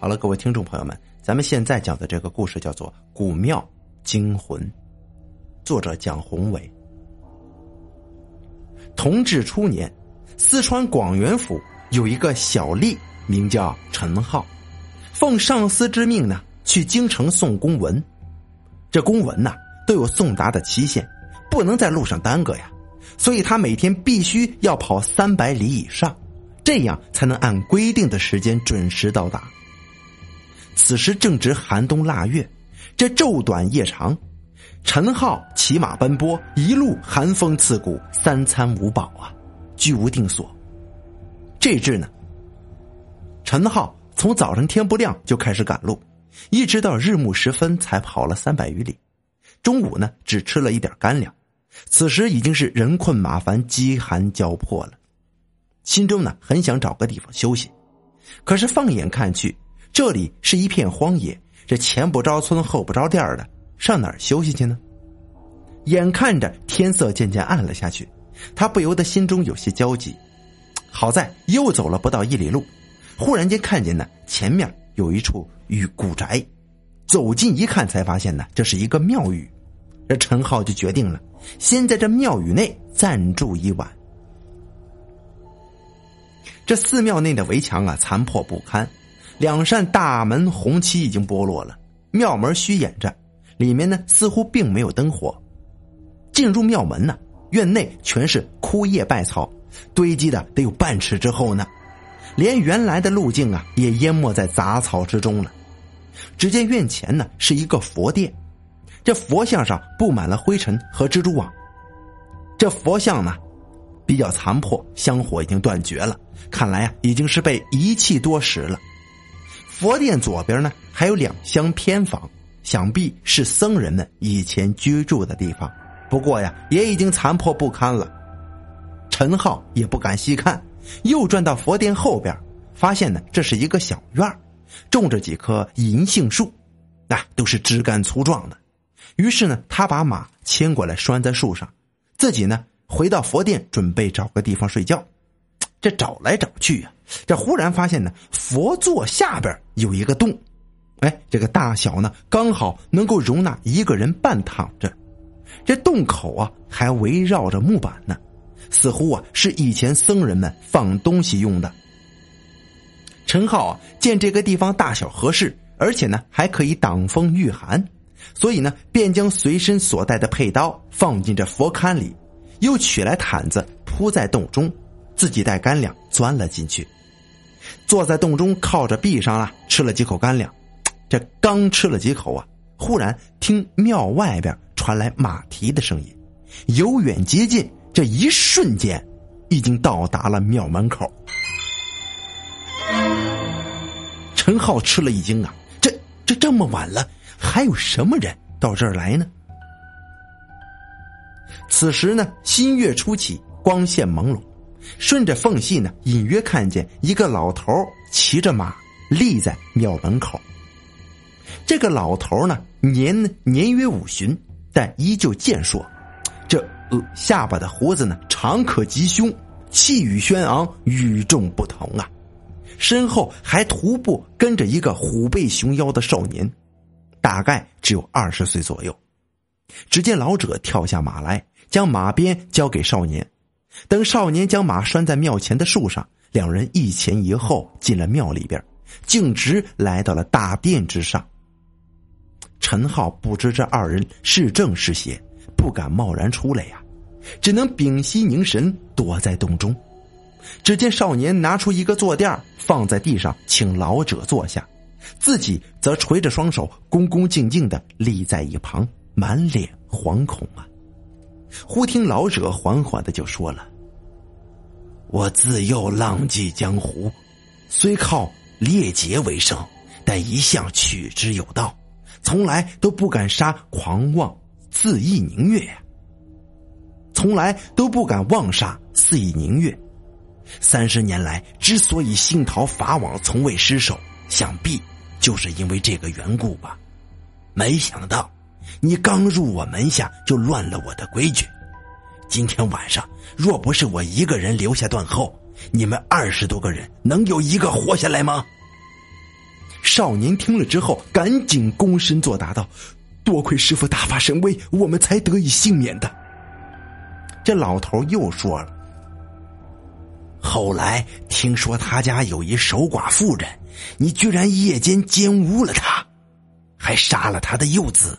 好了，各位听众朋友们，咱们现在讲的这个故事叫做《古庙惊魂》，作者蒋宏伟。同治初年，四川广元府有一个小吏，名叫陈浩，奉上司之命呢，去京城送公文。这公文呐，都有送达的期限，不能在路上耽搁呀。所以他每天必须要跑三百里以上，这样才能按规定的时间准时到达。此时正值寒冬腊月，这昼短夜长，陈浩骑马奔波，一路寒风刺骨，三餐无饱啊，居无定所。这日呢，陈浩从早晨天不亮就开始赶路，一直到日暮时分才跑了三百余里。中午呢，只吃了一点干粮。此时已经是人困马烦、饥寒交迫了，心中呢很想找个地方休息，可是放眼看去，这里是一片荒野，这前不着村后不着店的，上哪儿休息去呢？眼看着天色渐渐暗了下去，他不由得心中有些焦急。好在又走了不到一里路，忽然间看见呢前面有一处与古宅，走近一看才发现呢这是一个庙宇，这陈浩就决定了。先在这庙宇内暂住一晚。这寺庙内的围墙啊，残破不堪，两扇大门红漆已经剥落了，庙门虚掩着，里面呢似乎并没有灯火。进入庙门呢，院内全是枯叶败草，堆积的得有半尺之厚呢，连原来的路径啊也淹没在杂草之中了。只见院前呢是一个佛殿。这佛像上布满了灰尘和蜘蛛网，这佛像呢，比较残破，香火已经断绝了，看来啊，已经是被遗弃多时了。佛殿左边呢，还有两厢偏房，想必是僧人们以前居住的地方，不过呀，也已经残破不堪了。陈浩也不敢细看，又转到佛殿后边，发现呢，这是一个小院种着几棵银杏树，那都是枝干粗壮的。于是呢，他把马牵过来拴在树上，自己呢回到佛殿，准备找个地方睡觉。这找来找去呀，这忽然发现呢，佛座下边有一个洞，哎，这个大小呢刚好能够容纳一个人半躺着。这洞口啊还围绕着木板呢，似乎啊是以前僧人们放东西用的。陈浩啊见这个地方大小合适，而且呢还可以挡风御寒。所以呢，便将随身所带的佩刀放进这佛龛里，又取来毯子铺在洞中，自己带干粮钻了进去，坐在洞中靠着壁上啊，吃了几口干粮。这刚吃了几口啊，忽然听庙外边传来马蹄的声音，由远接近，这一瞬间，已经到达了庙门口。陈浩吃了一惊啊，这这这么晚了。还有什么人到这儿来呢？此时呢，新月初起，光线朦胧，顺着缝隙呢，隐约看见一个老头骑着马立在庙门口。这个老头呢，年年约五旬，但依旧健硕，这呃下巴的胡子呢，长可及胸，气宇轩昂，与众不同啊。身后还徒步跟着一个虎背熊腰的少年。大概只有二十岁左右。只见老者跳下马来，将马鞭交给少年。等少年将马拴在庙前的树上，两人一前一后进了庙里边，径直来到了大殿之上。陈浩不知这二人是正是邪，不敢贸然出来呀，只能屏息凝神，躲在洞中。只见少年拿出一个坐垫放在地上，请老者坐下。自己则垂着双手，恭恭敬敬的立在一旁，满脸惶恐啊！忽听老者缓缓的就说了：“我自幼浪迹江湖，虽靠猎劫为生，但一向取之有道，从来都不敢杀狂妄肆意宁越呀，从来都不敢妄杀肆意宁越。三十年来，之所以星逃法网，从未失手，想必……”就是因为这个缘故吧，没想到你刚入我门下就乱了我的规矩。今天晚上若不是我一个人留下断后，你们二十多个人能有一个活下来吗？少年听了之后，赶紧躬身作答道：“多亏师傅大发神威，我们才得以幸免的。”这老头又说了：“后来听说他家有一守寡妇人，你居然夜间奸污了他，还杀了他的幼子。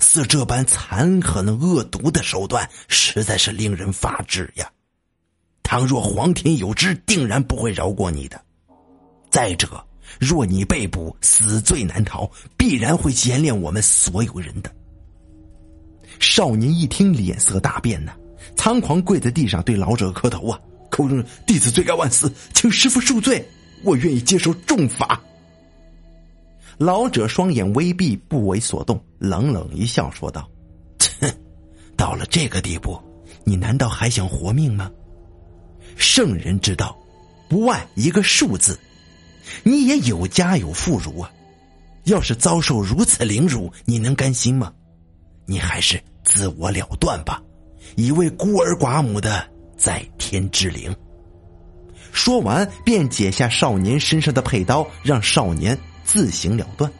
似这般残狠恶毒的手段，实在是令人发指呀！倘若皇天有知，定然不会饶过你的。再者，若你被捕，死罪难逃，必然会牵连我们所有人的。”少年一听，脸色大变呢，仓皇跪在地上，对老者磕头啊，口中弟子罪该万死，请师傅恕罪，我愿意接受重罚。老者双眼微闭，不为所动，冷冷一笑，说道：“切，到了这个地步，你难道还想活命吗？圣人之道，不外一个恕字。你也有家有妇孺啊，要是遭受如此凌辱，你能甘心吗？你还是……”自我了断吧，以为孤儿寡母的在天之灵。说完，便解下少年身上的佩刀，让少年自行了断。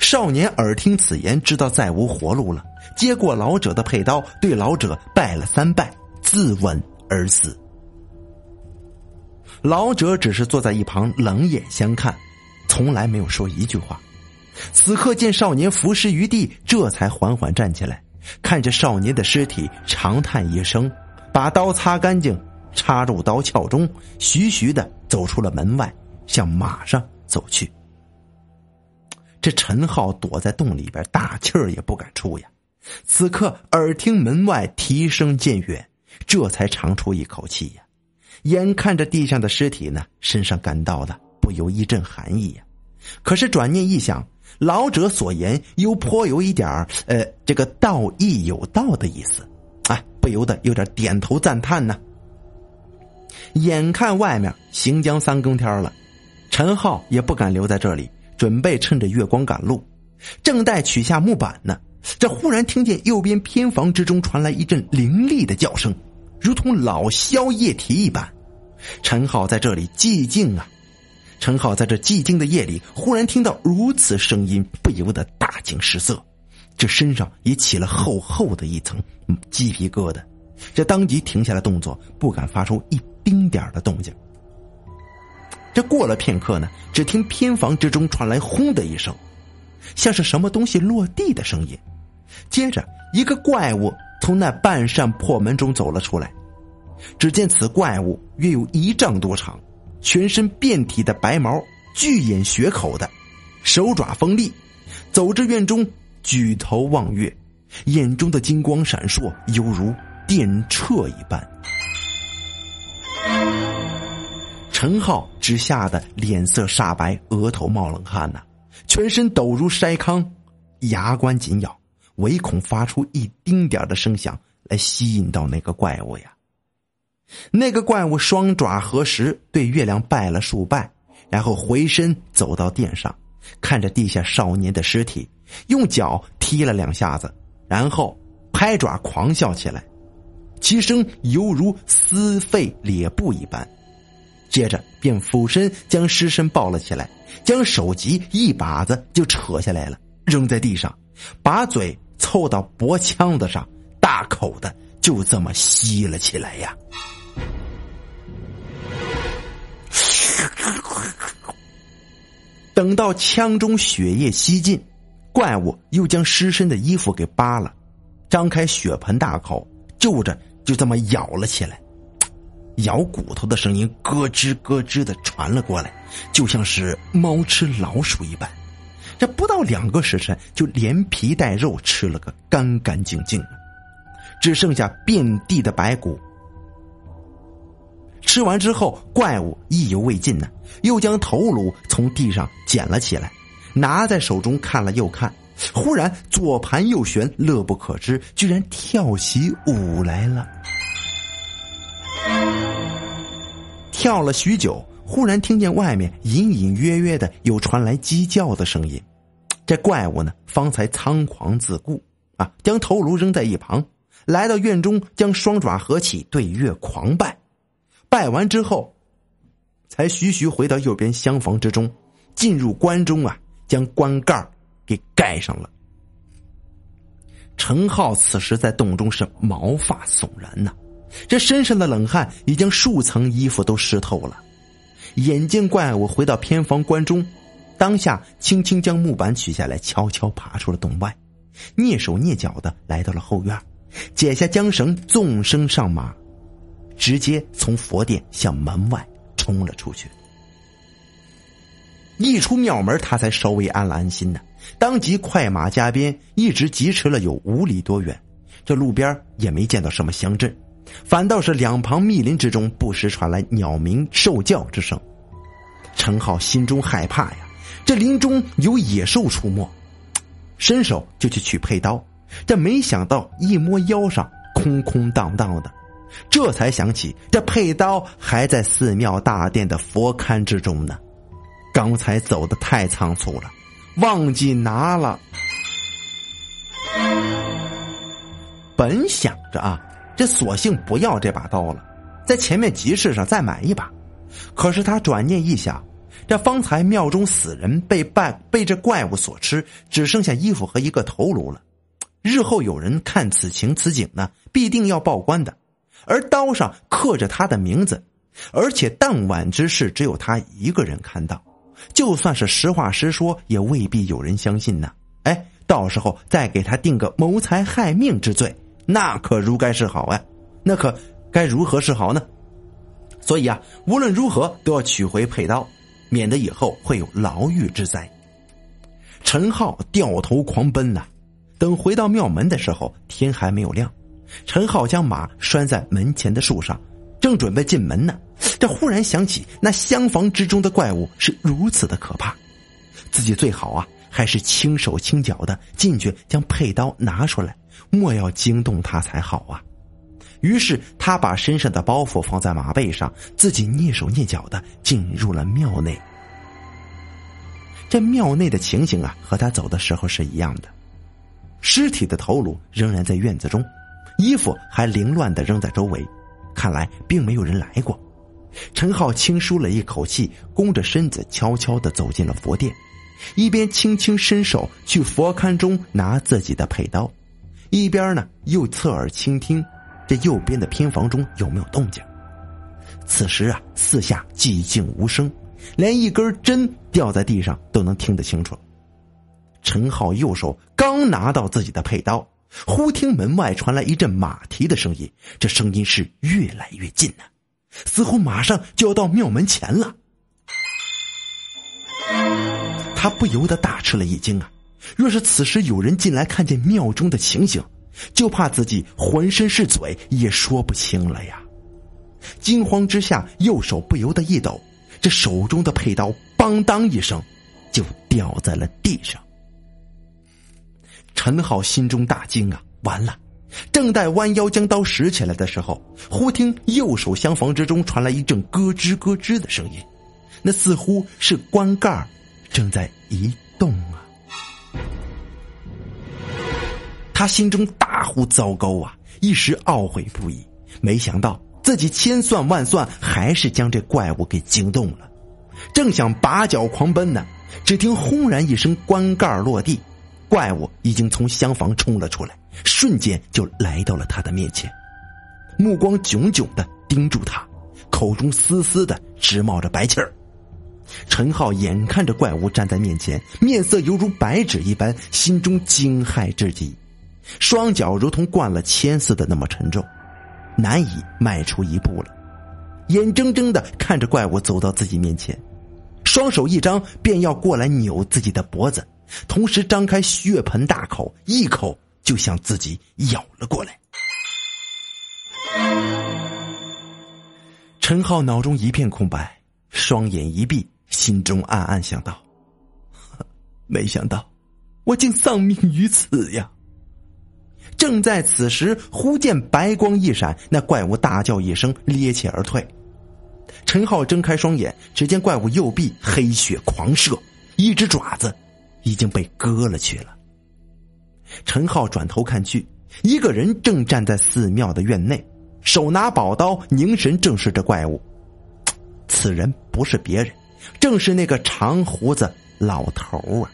少年耳听此言，知道再无活路了，接过老者的佩刀，对老者拜了三拜，自刎而死。老者只是坐在一旁冷眼相看，从来没有说一句话。此刻见少年伏尸于地，这才缓缓站起来。看着少年的尸体，长叹一声，把刀擦干净，插入刀鞘中，徐徐的走出了门外，向马上走去。这陈浩躲在洞里边，大气儿也不敢出呀。此刻耳听门外啼声渐远，这才长出一口气呀。眼看着地上的尸体呢，身上感到的不由一阵寒意呀。可是转念一想。老者所言又颇有一点呃，这个道义有道的意思，啊，不由得有点点头赞叹呢。眼看外面行将三更天了，陈浩也不敢留在这里，准备趁着月光赶路。正待取下木板呢，这忽然听见右边偏房之中传来一阵凌厉的叫声，如同老萧夜啼一般。陈浩在这里寂静啊。陈浩在这寂静的夜里，忽然听到如此声音，不由得大惊失色，这身上也起了厚厚的一层鸡皮疙瘩，这当即停下了动作，不敢发出一丁点的动静。这过了片刻呢，只听偏房之中传来“轰”的一声，像是什么东西落地的声音，接着一个怪物从那半扇破门中走了出来，只见此怪物约有一丈多长。全身遍体的白毛，巨眼血口的，手爪锋利，走至院中，举头望月，眼中的金光闪烁，犹如电掣一般。陈浩只吓得脸色煞白，额头冒冷汗呐，全身抖如筛糠，牙关紧咬，唯恐发出一丁点的声响来吸引到那个怪物呀。那个怪物双爪合十，对月亮拜了数拜，然后回身走到殿上，看着地下少年的尸体，用脚踢了两下子，然后拍爪狂笑起来，其声犹如撕肺裂布一般。接着便俯身将尸身抱了起来，将手级一把子就扯下来了，扔在地上，把嘴凑到脖腔子上，大口的就这么吸了起来呀。等到腔中血液吸尽，怪物又将尸身的衣服给扒了，张开血盆大口，就着就这么咬了起来。咬骨头的声音咯吱咯吱的传了过来，就像是猫吃老鼠一般。这不到两个时辰，就连皮带肉吃了个干干净净，只剩下遍地的白骨。吃完之后，怪物意犹未尽呢，又将头颅从地上捡了起来，拿在手中看了又看，忽然左盘右旋，乐不可支，居然跳起舞来了。跳了许久，忽然听见外面隐隐约约的有传来鸡叫的声音，这怪物呢，方才仓皇自顾啊，将头颅扔在一旁，来到院中，将双爪合起，对月狂拜。拜完之后，才徐徐回到右边厢房之中，进入关中啊，将棺盖给盖上了。陈浩此时在洞中是毛发悚然呐，这身上的冷汗已经数层衣服都湿透了。眼见怪物回到偏房关中，当下轻轻将木板取下来，悄悄爬出了洞外，蹑手蹑脚的来到了后院，解下缰绳，纵身上马，直接从佛殿向门外冲了出去。一出庙门，他才稍微安了安心呢。当即快马加鞭，一直疾驰了有五里多远。这路边也没见到什么乡镇，反倒是两旁密林之中不时传来鸟鸣兽叫之声。陈浩心中害怕呀，这林中有野兽出没，伸手就去取佩刀，这没想到一摸腰上空空荡荡的，这才想起这佩刀还在寺庙大殿的佛龛之中呢。刚才走的太仓促了，忘记拿了。本想着啊，这索性不要这把刀了，在前面集市上再买一把。可是他转念一想，这方才庙中死人被拜被这怪物所吃，只剩下衣服和一个头颅了。日后有人看此情此景呢，必定要报官的。而刀上刻着他的名字，而且当晚之事只有他一个人看到。就算是实话实说，也未必有人相信呢。哎，到时候再给他定个谋财害命之罪，那可如该是好啊？那可该如何是好呢？所以啊，无论如何都要取回佩刀，免得以后会有牢狱之灾。陈浩掉头狂奔呐，等回到庙门的时候，天还没有亮。陈浩将马拴在门前的树上，正准备进门呢。这忽然想起，那厢房之中的怪物是如此的可怕，自己最好啊，还是轻手轻脚的进去将佩刀拿出来，莫要惊动他才好啊。于是他把身上的包袱放在马背上，自己蹑手蹑脚的进入了庙内。这庙内的情形啊，和他走的时候是一样的，尸体的头颅仍然在院子中，衣服还凌乱的扔在周围，看来并没有人来过。陈浩轻舒了一口气，弓着身子，悄悄的走进了佛殿，一边轻轻伸手去佛龛中拿自己的佩刀，一边呢又侧耳倾听这右边的偏房中有没有动静。此时啊，四下寂静无声，连一根针掉在地上都能听得清楚。陈浩右手刚拿到自己的佩刀，忽听门外传来一阵马蹄的声音，这声音是越来越近呢。似乎马上就要到庙门前了，他不由得大吃了一惊啊！若是此时有人进来看见庙中的情形，就怕自己浑身是嘴也说不清了呀！惊慌之下，右手不由得一抖，这手中的佩刀“邦当”一声，就掉在了地上。陈浩心中大惊啊！完了！正待弯腰将刀拾起来的时候，忽听右手厢房之中传来一阵咯吱咯吱的声音，那似乎是棺盖正在移动啊！他心中大呼糟糕啊，一时懊悔不已。没想到自己千算万算，还是将这怪物给惊动了。正想拔脚狂奔呢，只听轰然一声，棺盖落地，怪物已经从厢房冲了出来。瞬间就来到了他的面前，目光炯炯的盯住他，口中丝丝的直冒着白气儿。陈浩眼看着怪物站在面前，面色犹如白纸一般，心中惊骇至极，双脚如同灌了铅似的那么沉重，难以迈出一步了。眼睁睁的看着怪物走到自己面前，双手一张便要过来扭自己的脖子，同时张开血盆大口，一口。就向自己咬了过来。陈浩脑中一片空白，双眼一闭，心中暗暗想到：没想到我竟丧命于此呀！正在此时，忽见白光一闪，那怪物大叫一声，趔趄而退。陈浩睁开双眼，只见怪物右臂黑血狂射，一只爪子已经被割了去了。陈浩转头看去，一个人正站在寺庙的院内，手拿宝刀，凝神正视着怪物。此人不是别人，正是那个长胡子老头啊。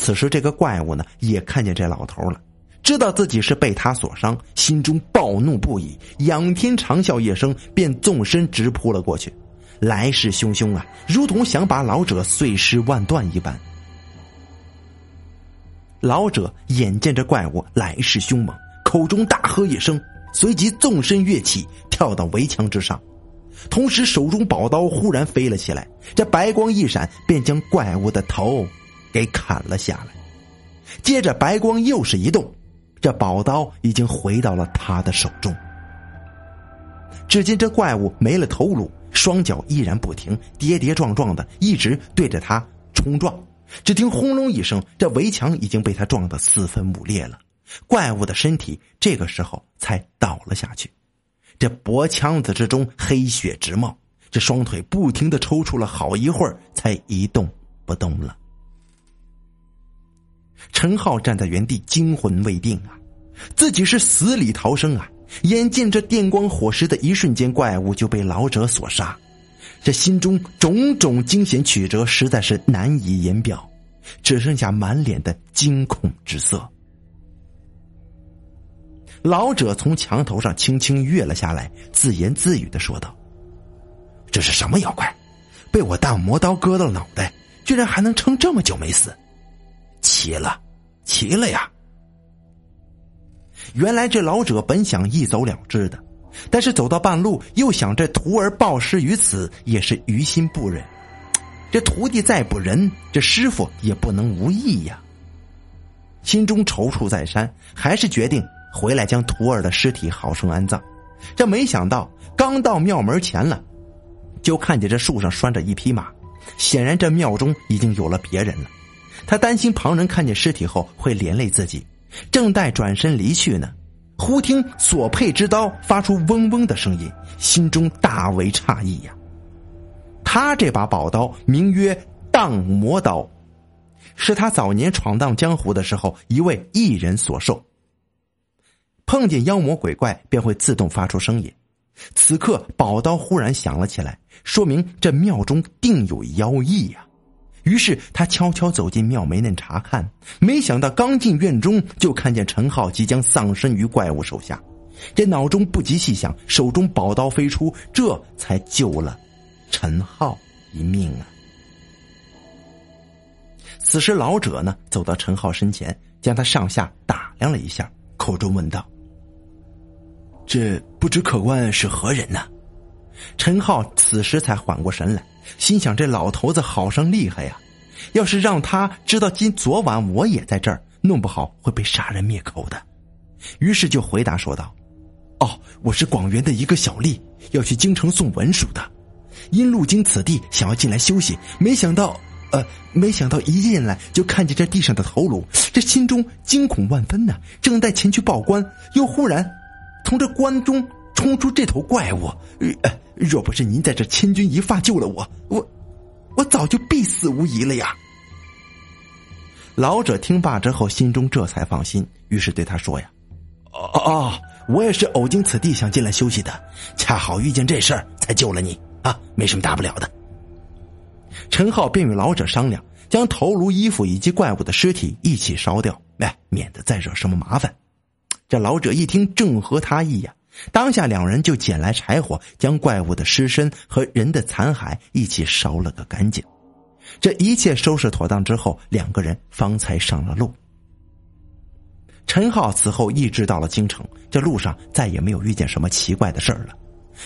此时，这个怪物呢也看见这老头了，知道自己是被他所伤，心中暴怒不已，仰天长啸一声，便纵身直扑了过去，来势汹汹啊，如同想把老者碎尸万段一般。老者眼见着怪物来势凶猛，口中大喝一声，随即纵身跃起，跳到围墙之上，同时手中宝刀忽然飞了起来，这白光一闪，便将怪物的头。给砍了下来，接着白光又是一动，这宝刀已经回到了他的手中。只见这怪物没了头颅，双脚依然不停，跌跌撞撞的，一直对着他冲撞。只听轰隆一声，这围墙已经被他撞得四分五裂了。怪物的身体这个时候才倒了下去，这脖腔子之中黑血直冒，这双腿不停的抽搐了好一会儿，才一动不动了。陈浩站在原地，惊魂未定啊！自己是死里逃生啊！眼见这电光火石的一瞬间，怪物就被老者所杀，这心中种种惊险曲折，实在是难以言表，只剩下满脸的惊恐之色。老者从墙头上轻轻跃了下来，自言自语的说道：“这是什么妖怪？被我大魔刀割了脑袋，居然还能撑这么久没死！”齐了，齐了呀！原来这老者本想一走了之的，但是走到半路，又想这徒儿暴尸于此，也是于心不忍。这徒弟再不仁，这师傅也不能无义呀。心中踌躇再三，还是决定回来将徒儿的尸体好生安葬。这没想到，刚到庙门前了，就看见这树上拴着一匹马，显然这庙中已经有了别人了。他担心旁人看见尸体后会连累自己，正待转身离去呢，忽听所佩之刀发出嗡嗡的声音，心中大为诧异呀。他这把宝刀名曰荡魔刀，是他早年闯荡江湖的时候一位艺人所授。碰见妖魔鬼怪便会自动发出声音，此刻宝刀忽然响了起来，说明这庙中定有妖异呀。于是他悄悄走进庙门内查看，没想到刚进院中，就看见陈浩即将丧身于怪物手下。这脑中不及细想，手中宝刀飞出，这才救了陈浩一命啊！此时老者呢，走到陈浩身前，将他上下打量了一下，口中问道：“这不知客官是何人呢？”陈浩此时才缓过神来。心想：这老头子好生厉害呀！要是让他知道今昨晚我也在这儿，弄不好会被杀人灭口的。于是就回答说道：“哦，我是广元的一个小吏，要去京城送文书的。因路经此地，想要进来休息，没想到，呃，没想到一进来就看见这地上的头颅，这心中惊恐万分呢！正待前去报官，又忽然从这关中冲出这头怪物。”呃若不是您在这千钧一发救了我，我，我早就必死无疑了呀！老者听罢之后，心中这才放心，于是对他说：“呀，哦哦，我也是偶经此地，想进来休息的，恰好遇见这事儿，才救了你啊，没什么大不了的。”陈浩便与老者商量，将头颅、衣服以及怪物的尸体一起烧掉，哎，免得再惹什么麻烦。这老者一听，正合他意呀。当下，两人就捡来柴火，将怪物的尸身和人的残骸一起烧了个干净。这一切收拾妥当之后，两个人方才上了路。陈浩此后一直到了京城，这路上再也没有遇见什么奇怪的事儿了。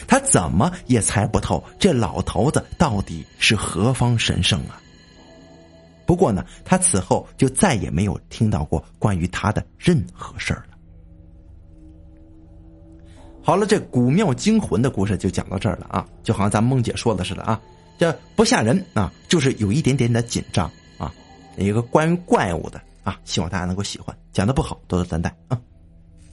他怎么也猜不透这老头子到底是何方神圣啊！不过呢，他此后就再也没有听到过关于他的任何事儿了。好了，这古庙惊魂的故事就讲到这儿了啊，就好像咱梦姐说的似的啊，这不吓人啊，就是有一点点的紧张啊，一个关于怪物的啊，希望大家能够喜欢，讲的不好多多担待啊。